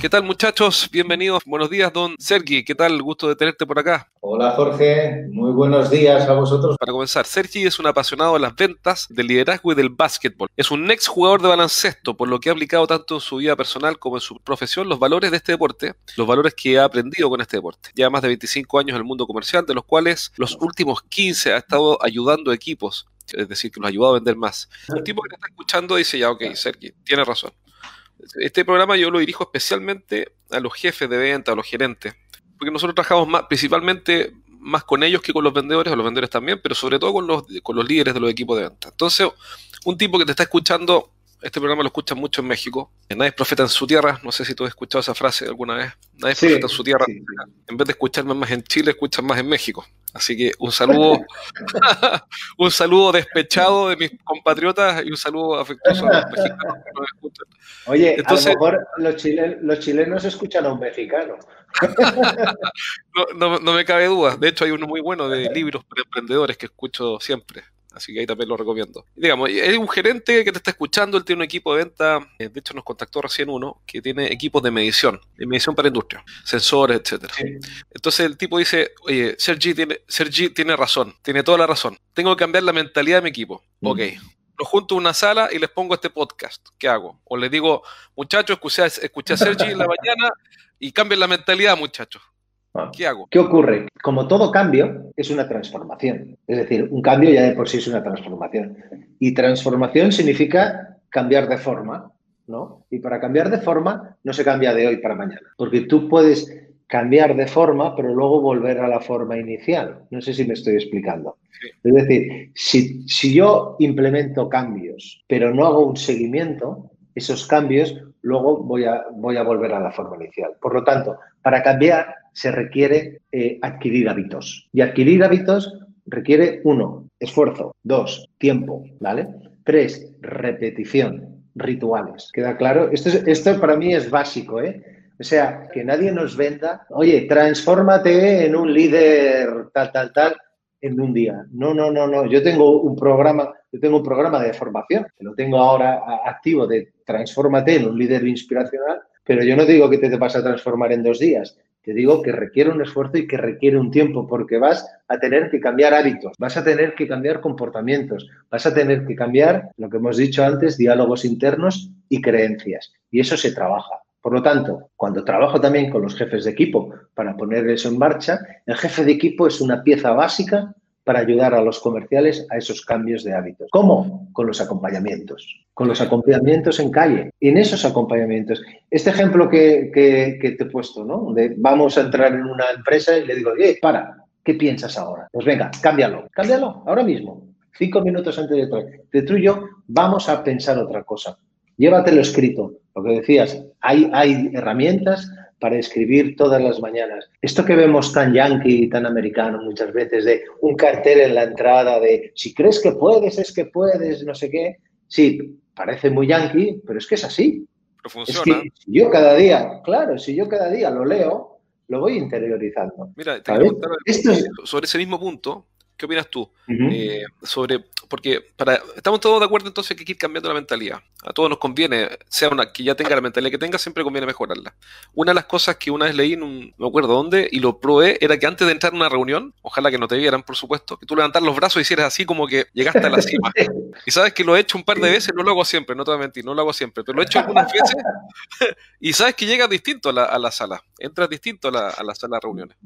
¿Qué tal muchachos? Bienvenidos. Buenos días, don Sergi. ¿Qué tal? Gusto de tenerte por acá. Hola Jorge, muy buenos días a vosotros. Para comenzar, Sergi es un apasionado de las ventas, del liderazgo y del básquetbol. Es un ex jugador de baloncesto, por lo que ha aplicado tanto en su vida personal como en su profesión los valores de este deporte, los valores que ha aprendido con este deporte. Lleva más de 25 años en el mundo comercial, de los cuales los últimos 15 ha estado ayudando equipos, es decir, que los ha ayudado a vender más. Un tipo que está escuchando dice ya, ok, Sergi, tiene razón. Este programa yo lo dirijo especialmente a los jefes de venta, a los gerentes, porque nosotros trabajamos más, principalmente más con ellos que con los vendedores, o los vendedores también, pero sobre todo con los, con los líderes de los equipos de venta. Entonces, un tipo que te está escuchando, este programa lo escuchan mucho en México, nadie es profeta en su tierra, no sé si tú has escuchado esa frase alguna vez, nadie es profeta en su tierra, en vez de escucharme más en Chile, escuchan más en México. Así que un saludo, un saludo despechado de mis compatriotas y un saludo afectuoso a los mexicanos que nos escuchan. Oye, Entonces, a lo mejor los, chilenos, los chilenos escuchan a un mexicano. no, no, me cabe duda. De hecho, hay uno muy bueno de libros para emprendedores que escucho siempre. Así que ahí también lo recomiendo. digamos, es un gerente que te está escuchando, él tiene un equipo de venta, eh, de hecho nos contactó recién uno, que tiene equipos de medición, de medición para industria, sensores, etcétera. Entonces el tipo dice, oye, Sergi tiene, Sergi tiene razón, tiene toda la razón. Tengo que cambiar la mentalidad de mi equipo. Mm. Ok, lo junto en una sala y les pongo este podcast. ¿Qué hago? O les digo, muchachos, escuché, a Sergi en la mañana y cambien la mentalidad, muchachos. Ah. ¿Qué hago? ¿Qué ocurre? Como todo cambio, es una transformación. Es decir, un cambio ya de por sí es una transformación. Y transformación significa cambiar de forma, ¿no? Y para cambiar de forma no se cambia de hoy para mañana. Porque tú puedes cambiar de forma, pero luego volver a la forma inicial. No sé si me estoy explicando. Es decir, si, si yo implemento cambios, pero no hago un seguimiento, esos cambios luego voy a, voy a volver a la forma inicial. Por lo tanto, para cambiar se requiere eh, adquirir hábitos. Y adquirir hábitos requiere, uno, esfuerzo, dos, tiempo, ¿vale? Tres, repetición, rituales. ¿Queda claro? Esto, esto para mí es básico, ¿eh? O sea, que nadie nos venda, oye, transfórmate en un líder tal, tal, tal, en un día. No, no, no, no. Yo tengo un programa, yo tengo un programa de formación, que lo tengo ahora activo de transfórmate en un líder inspiracional, pero yo no digo que te, te vas a transformar en dos días. Te digo que requiere un esfuerzo y que requiere un tiempo, porque vas a tener que cambiar hábitos, vas a tener que cambiar comportamientos, vas a tener que cambiar, lo que hemos dicho antes, diálogos internos y creencias. Y eso se trabaja. Por lo tanto, cuando trabajo también con los jefes de equipo para poner eso en marcha, el jefe de equipo es una pieza básica para ayudar a los comerciales a esos cambios de hábitos. ¿Cómo? Con los acompañamientos, con los acompañamientos en calle. En esos acompañamientos, este ejemplo que, te he puesto, ¿no? Vamos a entrar en una empresa y le digo, eh, para, ¿qué piensas ahora? Pues venga, cámbialo, cámbialo, ahora mismo. Cinco minutos antes de entrar. De tú y yo vamos a pensar otra cosa. Llévatelo escrito. Lo que decías, hay herramientas para escribir todas las mañanas. Esto que vemos tan yankee y tan americano muchas veces de un cartel en la entrada de si crees que puedes, es que puedes, no sé qué. Sí, parece muy yankee, pero es que es así. Pero funciona. Es que si yo cada día, claro, si yo cada día lo leo, lo voy interiorizando. Mira, te quiero contar sobre ese mismo punto. ¿Qué opinas tú? Eh, sobre, porque para, estamos todos de acuerdo entonces que hay que ir cambiando la mentalidad. A todos nos conviene, sea una que ya tenga la mentalidad que tenga, siempre conviene mejorarla. Una de las cosas que una vez leí, en un, no me acuerdo dónde, y lo probé, era que antes de entrar en una reunión, ojalá que no te vieran, por supuesto, que tú levantar los brazos y hicieras así como que llegaste a la cima. y sabes que lo he hecho un par de veces, no lo hago siempre, no te voy a mentir, no lo hago siempre, pero lo he hecho algunas veces y sabes que llegas distinto a la, a la sala, entras distinto a la, a la sala de reuniones.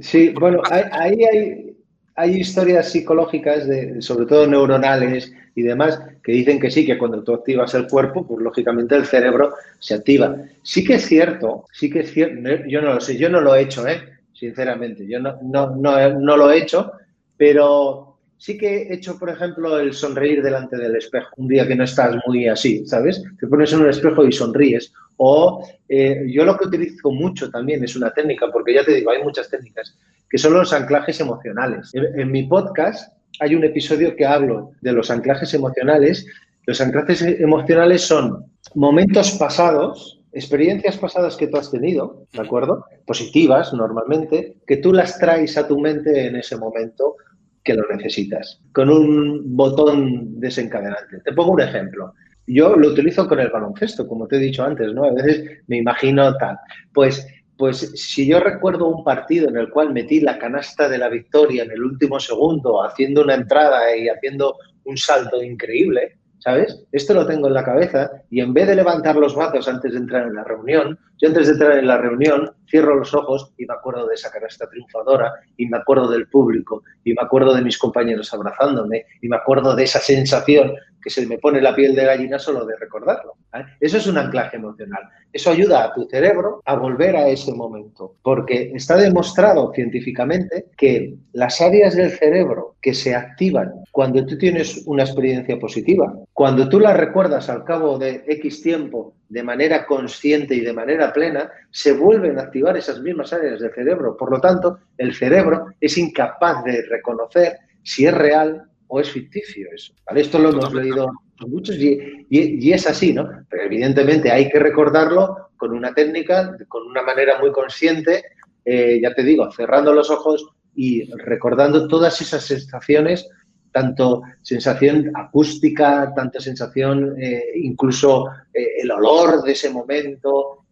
Sí, bueno, ahí hay hay historias psicológicas, de, sobre todo neuronales y demás, que dicen que sí, que cuando tú activas el cuerpo, pues lógicamente el cerebro se activa. Sí que es cierto, sí que es cierto, yo no lo sé, yo no lo he hecho, ¿eh? sinceramente, yo no, no, no, lo he hecho, pero sí que he hecho, por ejemplo, el sonreír delante del espejo, un día que no estás muy así, ¿sabes? Te pones en un espejo y sonríes. O eh, yo lo que utilizo mucho también es una técnica, porque ya te digo, hay muchas técnicas que son los anclajes emocionales. En, mi podcast hay un episodio que hablo de los anclajes emocionales. Los anclajes emocionales son momentos pasados, experiencias pasadas que tú has tenido, ¿de acuerdo? Positivas normalmente, que tú las traes a tu mente en ese momento que lo necesitas, con un botón desencadenante. Te pongo un ejemplo. yo lo utilizo con el baloncesto, como te he dicho antes, ¿no? A veces me imagino tal. Pues, pues si yo recuerdo un partido en el cual metí la canasta de la victoria en el último segundo, haciendo una entrada y haciendo un salto increíble, ¿sabes? Esto lo tengo en la cabeza y en vez de levantar los brazos antes de entrar en la reunión, yo antes de entrar en la reunión cierro los ojos y me acuerdo de esa canasta triunfadora y me acuerdo del público y me acuerdo de mis compañeros abrazándome y me acuerdo de esa sensación que se me pone la piel de gallina solo de recordarlo. Eso es un anclaje emocional. Eso ayuda a tu cerebro a volver a ese momento, porque está demostrado científicamente que las áreas del cerebro que se activan cuando tú tienes una experiencia positiva, cuando tú la recuerdas al cabo de X tiempo de manera consciente y de manera plena, se vuelven a activar esas mismas áreas del cerebro. Por lo tanto, el cerebro es incapaz de reconocer si es real o es ficticio eso. Esto lo hemos leído muchos y, es así, ¿no? Pero evidentemente hay que recordarlo con una técnica, con una manera muy consciente, eh, ya te digo, cerrando los ojos y recordando todas esas sensaciones, tanto sensación acústica, tanto sensación, eh, incluso eh, el olor de ese momento,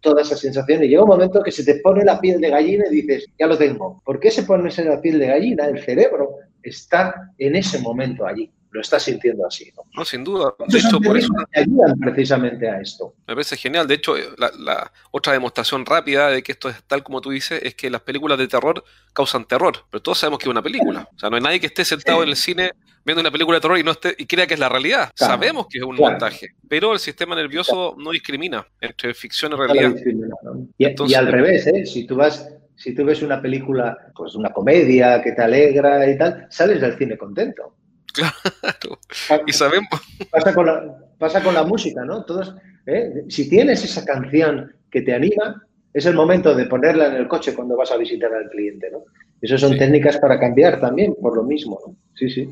toda esa sensación. Y llega un momento que se te pone la piel de gallina y dices, ya lo tengo. ¿Por qué se pone la piel de gallina? El cerebro está en ese momento allí. Lo está sintiendo así. No, sin duda. De hecho, por eso. ayudan precisamente a esto. Me parece genial. De hecho, la, otra demostración rápida de que esto es tal como tú dices es que las películas de terror causan terror. Pero todos sabemos que es una película. O sea, no hay nadie que esté sentado en el cine viendo una película de terror y no esté y crea que es la realidad. Sabemos que es un montaje, pero el sistema nervioso no discrimina entre ficción y realidad. y, al revés, ¿eh? si tú vas si tú ves una película, pues una comedia que te alegra y tal, sales del cine contento. Claro. Y sabemos. Pasa con la, pasa con la música, ¿no? Todos, ¿eh? Si tienes esa canción que te anima, es el momento de ponerla en el coche cuando vas a visitar al cliente, ¿no? Esas son técnicas para cambiar también, por lo mismo, ¿no? Sí, sí.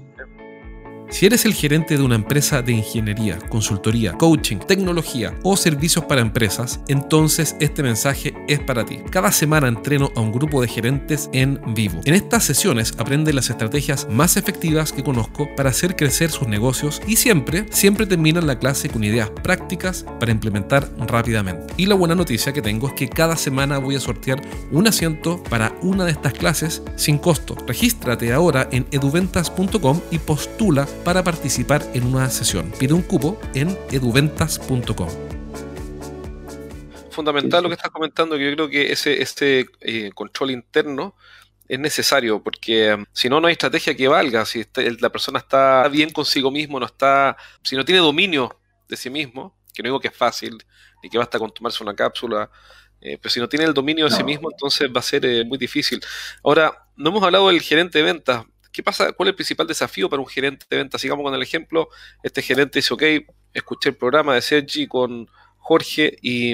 Si eres el gerente de una empresa de ingeniería, consultoría, coaching, tecnología o servicios para empresas, entonces este mensaje es para ti. Cada semana entreno a un grupo de gerentes en vivo. En estas sesiones aprende las estrategias más efectivas que conozco para hacer crecer sus negocios y siempre, siempre terminan la clase con ideas prácticas para implementar rápidamente. Y la buena noticia que tengo es que cada semana voy a sortear un asiento para una de estas clases sin costo. Regístrate ahora en eduventas.com y postula para participar en una sesión. Pide un cupo en eduventas.com. Fundamental lo que estás comentando, que yo creo que ese, ese eh, control interno es necesario, porque um, si no, no hay estrategia que valga. Si la persona está bien consigo mismo, no está, si no tiene dominio de sí mismo, que no digo que es fácil, ni que basta con tomarse una cápsula, eh, pero si no tiene el dominio de sí mismo, entonces va a ser eh, muy difícil. Ahora, no hemos hablado del gerente de ventas. ¿Qué pasa? ¿Cuál es el principal desafío para un gerente de ventas? Sigamos con el ejemplo. Este gerente dice, ok, escuché el programa de Sergi con Jorge y,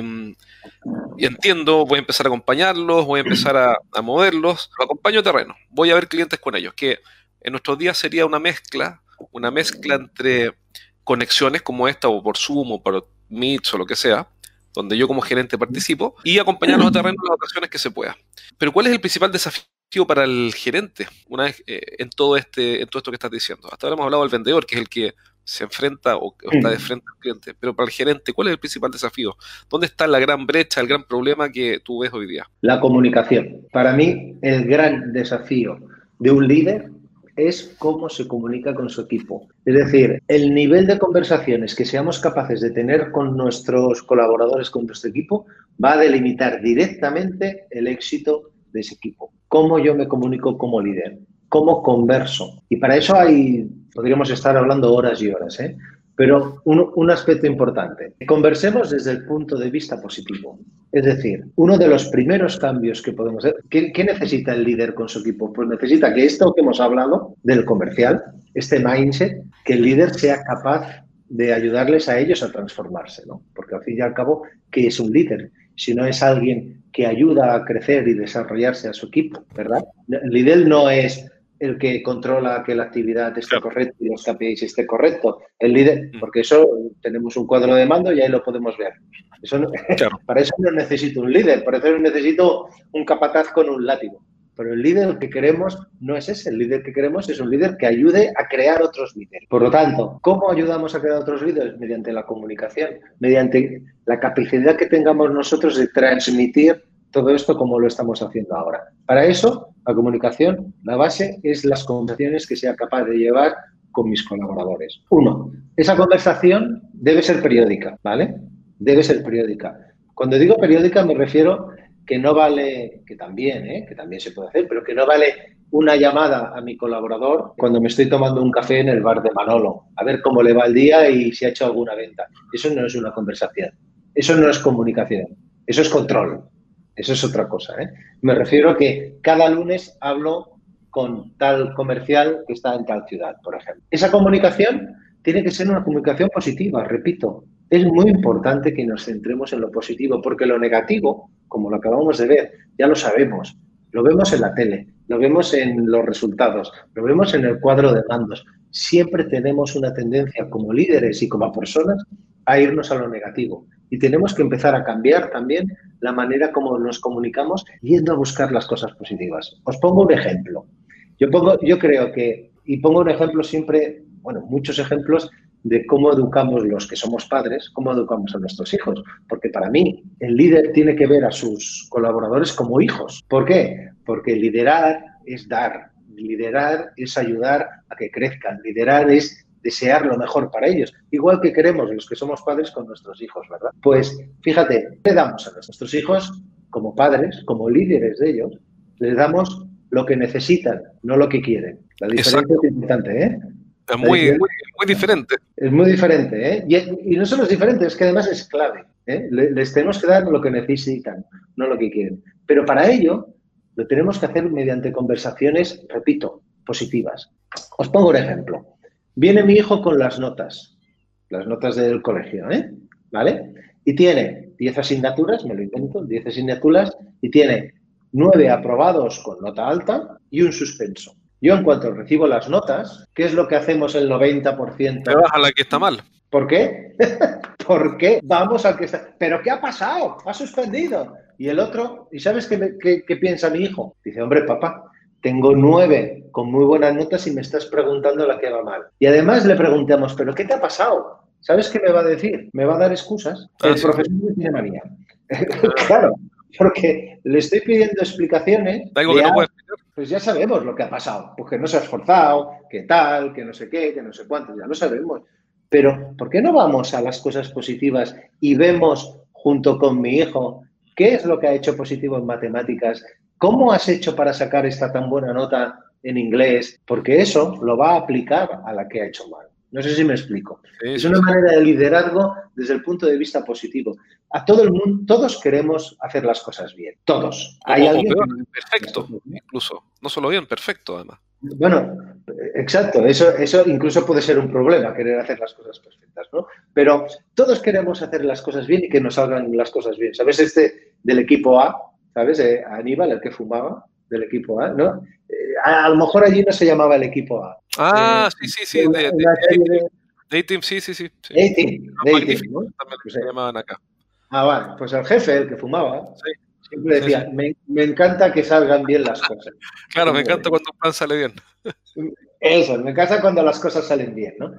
entiendo, voy a empezar a acompañarlos, voy a empezar a, moverlos, lo acompaño a terreno, voy a ver clientes con ellos, que en nuestros días sería una mezcla, una mezcla entre conexiones como esta o por Zoom o por Meet o lo que sea, donde yo como gerente participo, y acompañarlos a terreno en las ocasiones que se pueda. Pero ¿cuál es el principal desafío? Para el gerente una vez eh, en todo este en todo esto que estás diciendo. Hasta ahora hemos hablado del vendedor que es el que se enfrenta o, está de frente al cliente. Pero para el gerente cuál es el principal desafío dónde está la gran brecha el gran problema que tú ves hoy día la comunicación. Para mí el gran desafío de un líder es cómo se comunica con su equipo. Es decir, el nivel de conversaciones que seamos capaces de tener con nuestros colaboradores, con nuestro equipo, va a delimitar directamente el éxito de ese equipo cómo yo me comunico como líder, cómo converso. Y para eso hay, podríamos estar hablando horas y horas, ¿eh? pero un, aspecto importante. Conversemos desde el punto de vista positivo. Es decir, uno de los primeros cambios que podemos hacer, ¿qué, ¿qué, necesita el líder con su equipo? Pues necesita que esto que hemos hablado del comercial, este mindset, que el líder sea capaz de ayudarles a ellos a transformarse, ¿no? Porque al fin y al cabo, ¿qué es un líder? Si no es alguien que ayuda a crecer y desarrollarse a su equipo, ¿verdad? El líder no es el que controla que la actividad esté correcta y los KPIs esté correcto. El líder, mm. porque eso tenemos un cuadro de mando y ahí lo podemos ver. Eso para eso no necesito un líder, para eso necesito un capataz con un látigo. Pero el líder que queremos no es ese. El líder que queremos es un líder que ayude a crear otros líderes. Por lo tanto, ¿cómo ayudamos a crear otros líderes? Mediante la comunicación, mediante la capacidad que tengamos nosotros de transmitir todo esto como lo estamos haciendo ahora. Para eso, la comunicación, la base es las conversaciones que sea capaz de llevar con mis colaboradores. Uno, esa conversación debe ser periódica, ¿vale? Debe ser periódica. Cuando digo periódica me refiero que no vale, que también, ¿eh? que también se puede hacer, pero que no vale una llamada a mi colaborador cuando me estoy tomando un café en el bar de Manolo, a ver cómo le va el día y si ha hecho alguna venta. Eso no es una conversación, eso no es comunicación, eso es control, eso es otra cosa. ¿eh? Me refiero a que cada lunes hablo con tal comercial que está en tal ciudad, por ejemplo. Esa comunicación tiene que ser una comunicación positiva, repito. Es muy importante que nos centremos en lo positivo, porque lo negativo, como lo acabamos de ver, ya lo sabemos. Lo vemos en la tele, lo vemos en los resultados, lo vemos en el cuadro de mandos. Siempre tenemos una tendencia como líderes y como personas a irnos a lo negativo. Y tenemos que empezar a cambiar también la manera como nos comunicamos yendo a buscar las cosas positivas. Os pongo un ejemplo. Yo, pongo, yo creo que, y pongo un ejemplo siempre, bueno, muchos ejemplos de cómo educamos los que somos padres, cómo educamos a nuestros hijos. Porque para mí el líder tiene que ver a sus colaboradores como hijos. ¿Por qué? Porque liderar es dar, liderar es ayudar a que crezcan, liderar es desear lo mejor para ellos, igual que queremos los que somos padres con nuestros hijos, ¿verdad? Pues fíjate, le damos a nuestros hijos como padres, como líderes de ellos, les damos lo que necesitan, no lo que quieren. La diferencia es importante, ¿eh? Es muy, muy, diferente. Es muy diferente, ¿eh? Y, no solo es diferente, es que además es clave. ¿eh? Les tenemos que dar lo que necesitan, no lo que quieren. Pero para ello lo tenemos que hacer mediante conversaciones, repito, positivas. Os pongo un ejemplo. Viene mi hijo con las notas, las notas del colegio, ¿eh? ¿Vale? Y tiene 10 asignaturas, me lo invento, 10 asignaturas, y tiene nueve aprobados con nota alta y un suspenso. Yo en cuanto recibo las notas, ¿qué es lo que hacemos el 90%? Te vas a la que está mal. ¿Por qué? ¿Por qué? Vamos al que está... ¿Pero qué ha pasado? Ha suspendido. Y el otro, ¿y sabes qué, qué, piensa mi hijo? Dice, hombre, papá, tengo nueve con muy buenas notas y me estás preguntando la que va mal. Y además le preguntamos, ¿pero qué te ha pasado? ¿Sabes qué me va a decir? Me va a dar excusas. Ah, el profesor tiene manía. claro, porque le estoy pidiendo explicaciones. Pues ya sabemos lo que ha pasado, porque no se ha esforzado, que tal, que no sé qué, que no sé cuánto, ya lo sabemos. Pero, ¿por qué no vamos a las cosas positivas y vemos junto con mi hijo qué es lo que ha hecho positivo en matemáticas? ¿Cómo has hecho para sacar esta tan buena nota en inglés? Porque eso lo va a aplicar a la que ha hecho mal. No sé si me explico. es una manera de liderazgo desde el punto de vista positivo. A todo el mundo, todos queremos hacer las cosas bien. Todos. Hay alguien perfecto, incluso. No solo bien, perfecto, además. Bueno, exacto. Eso, eso incluso puede ser un problema, querer hacer las cosas perfectas, ¿no? Pero todos queremos hacer las cosas bien y que nos salgan las cosas bien. ¿Sabes este del equipo A? ¿Sabes? Eh, Aníbal, el que fumaba del equipo A, ¿no? Eh, a, lo mejor allí no se llamaba el equipo A. Ah, sí, sí, sí. De, de, sí, sí, sí. Dating, Dating, ¿no? También se llamaban acá. Ah, vale. Pues el jefe, el que fumaba, siempre decía, Me, me, encanta que salgan bien las cosas. claro, me encanta cuando un plan sale bien. Eso, me encanta cuando las cosas salen bien, ¿no?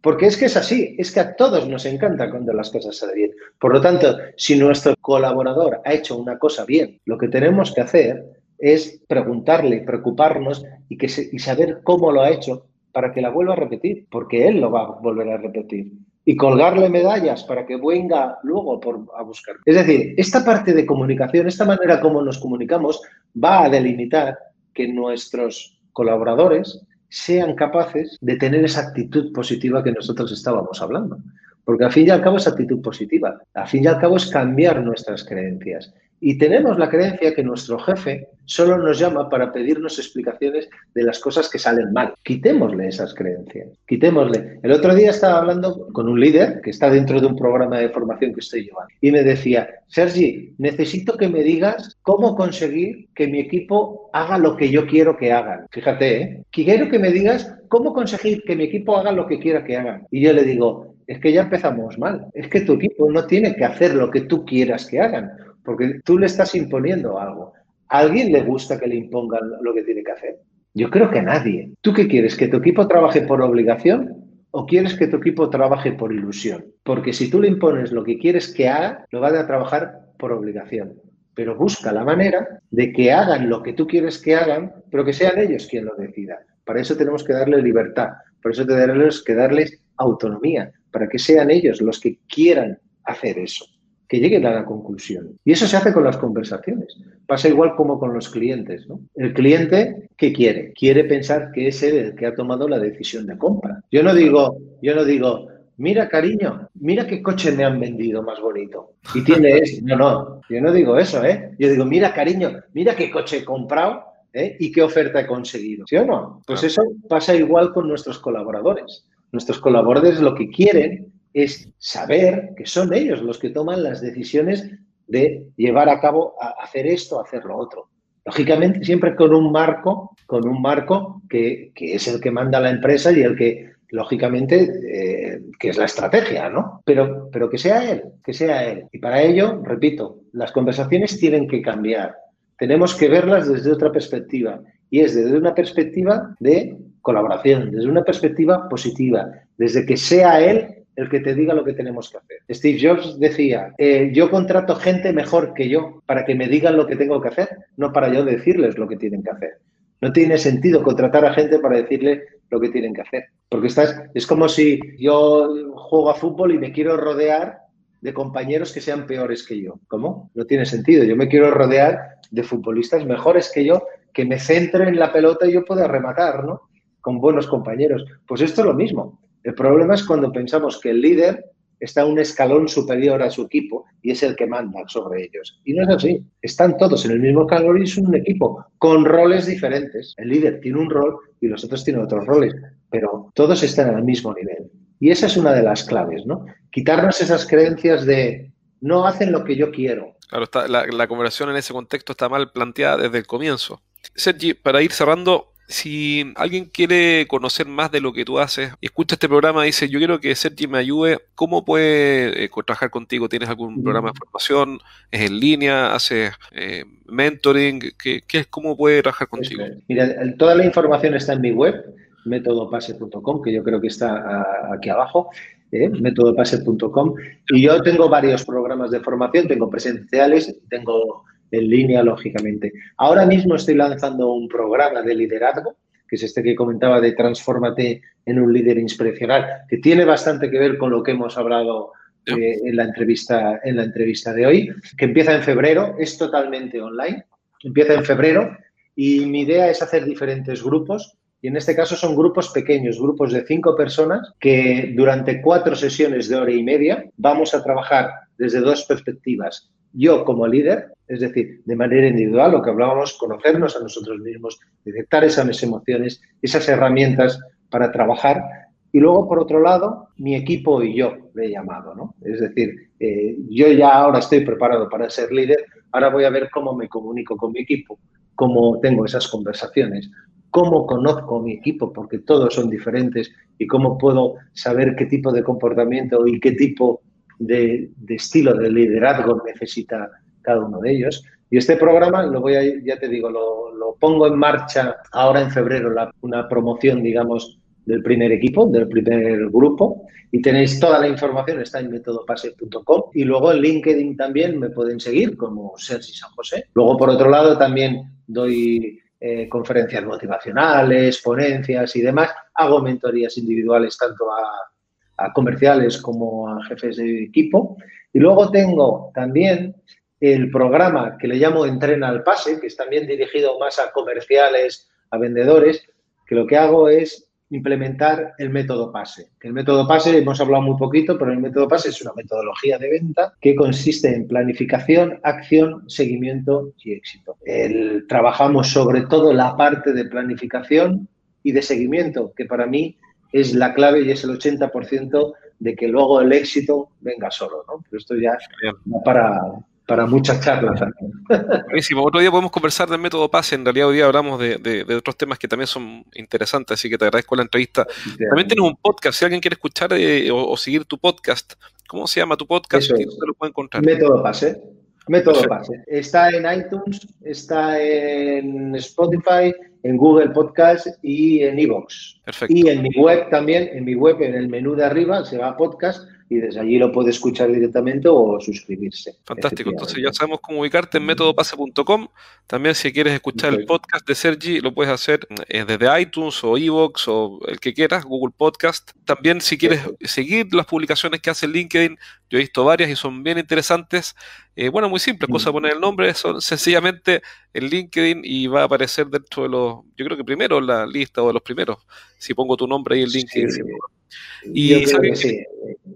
Porque es que es así, es que a todos nos encanta cuando las cosas salen bien. Por lo tanto, si nuestro colaborador ha hecho una cosa bien, lo que tenemos que hacer es preguntarle, preocuparnos y, que y saber cómo lo ha hecho para que la vuelva a repetir, porque él lo va a volver a repetir. Y colgarle medallas para que venga luego por, a buscar. Es decir, esta parte de comunicación, esta manera como nos comunicamos, va a delimitar que nuestros colaboradores sean capaces de tener esa actitud positiva que nosotros estábamos hablando. Porque al fin y al cabo es actitud positiva. Al fin y al cabo es cambiar nuestras creencias. Y tenemos la creencia que nuestro jefe solo nos llama para pedirnos explicaciones de las cosas que salen mal. Quitémosle esas creencias, quitémosle. El otro día estaba hablando con un líder que está dentro de un programa de formación que estoy llevando y me decía, Sergi, necesito que me digas cómo conseguir que mi equipo haga lo que yo quiero que hagan. Fíjate, ¿eh? quiero que me digas cómo conseguir que mi equipo haga lo que quiera que hagan. Y yo le digo, es que ya empezamos mal. Es que tu equipo no tiene que hacer lo que tú quieras que hagan porque tú le estás imponiendo algo. ¿A alguien le gusta que le impongan lo que tiene que hacer? Yo creo que a nadie. ¿Tú qué quieres? ¿Que tu equipo trabaje por obligación o quieres que tu equipo trabaje por ilusión? Porque si tú le impones lo que quieres que haga, lo van a trabajar por obligación. Pero busca la manera de que hagan lo que tú quieres que hagan, pero que sean ellos quien lo decida. Para eso tenemos que darle libertad, por eso tenemos que darles autonomía, para que sean ellos los que quieran hacer eso que lleguen a la conclusión. Y eso se hace con las conversaciones. Pasa igual como con los clientes. ¿no? El cliente, ¿qué quiere? Quiere pensar que es él el que ha tomado la decisión de compra. Yo no digo, yo no digo, mira cariño, mira qué coche me han vendido más bonito. Y tiene eso. No, no, yo no digo eso, ¿eh? Yo digo, mira cariño, mira qué coche he comprado ¿eh? y qué oferta he conseguido. ¿Sí o no? Pues eso pasa igual con nuestros colaboradores. Nuestros colaboradores lo que quieren es saber que son ellos los que toman las decisiones de llevar a cabo, a hacer esto, hacer lo otro. Lógicamente, siempre con un marco, con un marco que, es el que manda la empresa y el que, lógicamente, eh, que es la estrategia, ¿no? Pero, pero que sea él, que sea él. Y para ello, repito, las conversaciones tienen que cambiar. Tenemos que verlas desde otra perspectiva. Y es desde una perspectiva de colaboración, desde una perspectiva positiva, desde que sea él el que te diga lo que tenemos que hacer. Steve Jobs decía, eh, yo contrato gente mejor que yo para que me digan lo que tengo que hacer, no para yo decirles lo que tienen que hacer. No tiene sentido contratar a gente para decirle lo que tienen que hacer. Porque estás, es como si yo juego a fútbol y me quiero rodear de compañeros que sean peores que yo. ¿Cómo? No tiene sentido. Yo me quiero rodear de futbolistas mejores que yo, que me centren en la pelota y yo pueda rematar, ¿no? Con buenos compañeros. Pues esto es lo mismo. El problema es cuando pensamos que el líder está un escalón superior a su equipo y es el que manda sobre ellos. Y no es así. Están todos en el mismo escalón y es un equipo con roles diferentes. El líder tiene un rol y los otros tienen otros roles, pero todos están al mismo nivel. Y esa es una de las claves, ¿no? Quitarnos esas creencias de no hacen lo que yo quiero. Claro, la, la conversación en ese contexto está mal planteada desde el comienzo. Sergi, para ir cerrando, si alguien quiere conocer más de lo que tú haces escucha este programa y dice, yo quiero que Sergi me ayude, ¿cómo puede eh, trabajar contigo? ¿Tienes algún programa de formación? ¿Es en línea? ¿Haces eh, mentoring? ¿Qué, es, ¿Cómo puede trabajar contigo? Mira, toda la información está en mi web, métodopase.com, que yo creo que está aquí abajo. ¿eh? métodopase.com y yo tengo varios programas de formación, tengo presenciales, tengo en línea, lógicamente. Ahora mismo estoy lanzando un programa de liderazgo, que es este que comentaba de Transfórmate en un líder inspiracional, que tiene bastante que ver con lo que hemos hablado eh, en, la entrevista, en la entrevista de hoy, que empieza en febrero, es totalmente online, empieza en febrero y mi idea es hacer diferentes grupos. Y en este caso son grupos pequeños, grupos de cinco personas que durante cuatro sesiones de hora y media vamos a trabajar desde dos perspectivas yo como líder, es decir, de manera individual, lo que hablábamos, conocernos a nosotros mismos, detectar esas emociones, esas herramientas para trabajar. Y luego, por otro lado, mi equipo y yo, le he llamado, ¿no? Es decir, eh, yo ya ahora estoy preparado para ser líder, ahora voy a ver cómo me comunico con mi equipo, cómo tengo esas conversaciones, cómo conozco mi equipo, porque todos son diferentes, y cómo puedo saber qué tipo de comportamiento y qué tipo de, estilo de liderazgo necesita cada uno de ellos. Y este programa, lo voy a, ya te digo, lo, pongo en marcha ahora en febrero, una promoción, digamos, del primer equipo, del primer grupo. Y tenéis toda la información, está en metodopase.com. Y luego en LinkedIn también me pueden seguir como Sergi San José. Luego, por otro lado, también doy eh, conferencias motivacionales, ponencias y demás. Hago mentorías individuales tanto a a comerciales como a jefes de equipo. Y luego tengo también el programa que le llamo Entrena al Pase, que es también dirigido más a comerciales, a vendedores, que lo que hago es implementar el método PASE. El método PASE, hemos hablado muy poquito, pero el método PASE es una metodología de venta que consiste en planificación, acción, seguimiento y éxito. El, trabajamos sobre todo la parte de planificación y de seguimiento, que para mí es la clave y es el 80% de que luego el éxito venga solo, ¿no? Pero esto ya para, para muchas charlas también. Buenísimo. Otro día podemos conversar del método PASE. En realidad hoy día hablamos de, otros temas que también son interesantes, así que te agradezco la entrevista. También tienes un podcast. Si alguien quiere escuchar eh, o, seguir tu podcast, ¿cómo se llama tu podcast? lo puede encontrar? Método PASE. Método Pase. Está en iTunes, está en Spotify, en Google Podcast y en Evox. Perfecto. Y en mi web también, en mi web, en el menú de arriba, se va a podcast y desde allí lo puede escuchar directamente o suscribirse. Fantástico. Entonces ya sabemos cómo ubicarte en métodopase.com. También si quieres escuchar el podcast de Sergi, lo puedes hacer eh, desde iTunes o Evox o el que quieras, Google Podcast. También si quieres seguir las publicaciones que hace LinkedIn, yo he visto varias y son bien interesantes. Eh, bueno, muy simple, cosa poner el nombre, son sencillamente el LinkedIn y va a aparecer dentro de los, yo creo que primero la lista o de los primeros, si pongo tu nombre ahí en LinkedIn. Sí. Y, si alguien, sí.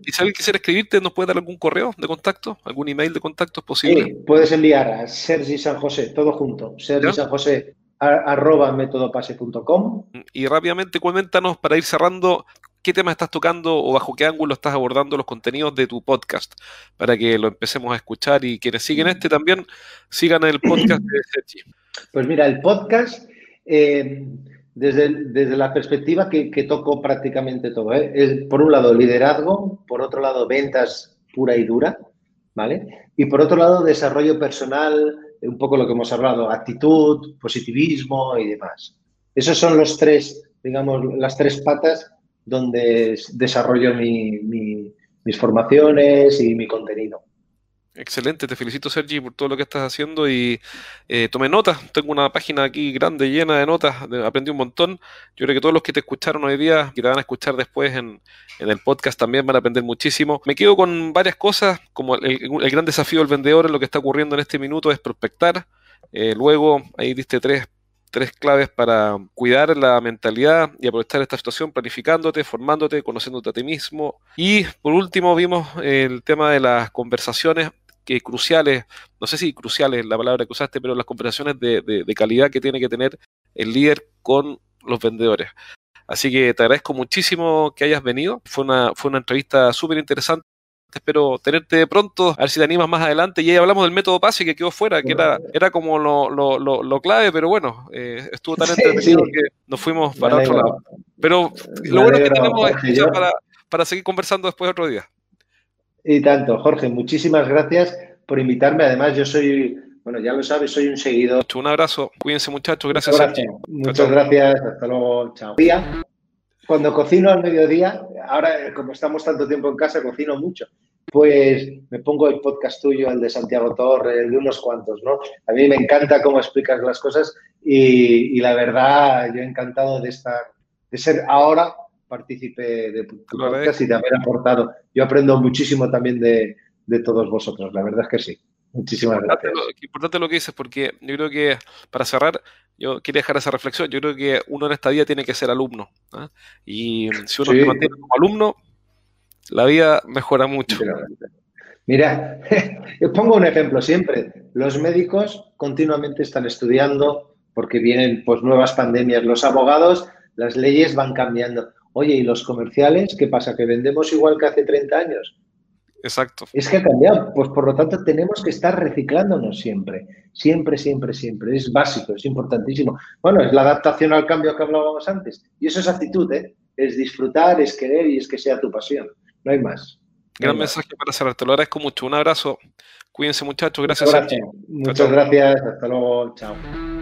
y, si alguien, quisiera escribirte, ¿nos puede dar algún correo de contacto? ¿Algún email de contacto? ¿Es posible? Sí, puedes enviar a Sergi San José, todo junto, Sergi San José arroba métodopase.com. Y rápidamente coméntanos para ir cerrando qué temas estás tocando o bajo qué ángulo estás abordando los contenidos de tu podcast para que lo empecemos a escuchar y quienes siguen este también sigan el podcast de Sergi. Pues mira, el podcast, eh, desde, desde, la perspectiva que, toco prácticamente todo, ¿eh? es por un lado liderazgo, por otro lado ventas pura y dura, ¿vale? Y por otro lado desarrollo personal, un poco lo que hemos hablado, actitud, positivismo y demás. Esos son los tres, digamos, las tres patas donde desarrollo mi, mis formaciones y mi contenido. Excelente, te felicito Sergi por todo lo que estás haciendo y eh, tomé notas, tengo una página aquí grande llena de notas, aprendí un montón, yo creo que todos los que te escucharon hoy día, que te van a escuchar después en, en el podcast también van a aprender muchísimo. Me quedo con varias cosas, como el, el, gran desafío del vendedor en lo que está ocurriendo en este minuto es prospectar, eh, luego ahí diste tres tres claves para cuidar la mentalidad y aprovechar esta situación planificándote, formándote, conociéndote a ti mismo. Y por último vimos el tema de las conversaciones que cruciales, no sé si cruciales es la palabra que usaste, pero las conversaciones de, de, de calidad que tiene que tener el líder con los vendedores. Así que te agradezco muchísimo que hayas venido. Fue una, fue una entrevista súper interesante. Espero tenerte pronto, a ver si te animas más adelante. Y ahí hablamos del método PASE que quedó fuera, que era, era como lo, lo, lo, lo clave, pero bueno, eh, estuvo tan entretenido sí, sí. que nos fuimos para otro lado. Pero lo bueno es que tenemos es para, para seguir conversando después otro día. Y tanto, Jorge, muchísimas gracias por invitarme. Además, yo soy, bueno, ya lo sabes, soy un seguidor. Un abrazo, cuídense muchachos, gracias. Muchas gracias, Muchas gracias. hasta luego, chao. Cuando cocino al mediodía, ahora como estamos tanto tiempo en casa, cocino mucho. Pues me pongo el podcast tuyo, el de Santiago Torre, el de unos cuantos, ¿no? A mí me encanta cómo explicas las cosas y, y la verdad, yo he encantado de estar, de ser ahora partícipe de tu podcast y de haber aportado. Yo aprendo muchísimo también de, de, todos vosotros, la verdad es que sí. Muchísimas importante gracias. Lo, importante lo que dices, porque yo creo que, para cerrar, yo quería dejar esa reflexión. Yo creo que uno en esta vida tiene que ser alumno. ¿eh? Y si uno sí. se mantiene como alumno, la vida mejora mucho. Mira, pongo un ejemplo siempre. Los médicos continuamente están estudiando porque vienen pues nuevas pandemias. Los abogados, las leyes van cambiando. Oye, ¿y los comerciales? ¿Qué pasa? ¿Que vendemos igual que hace 30 años? Exacto. Es que ha cambiado. Pues por lo tanto tenemos que estar reciclándonos siempre. Siempre, siempre, siempre. Es básico, es importantísimo. Bueno, es la adaptación al cambio que hablábamos antes. Y eso es actitud, ¿eh? Es disfrutar, es querer y es que sea tu pasión. No hay más. No Gran hay mensaje más. para cerrar. Te lo agradezco mucho. Un abrazo. Cuídense, muchachos. Gracias. Muchas gracias. Muchas gracias. Hasta luego. Chao.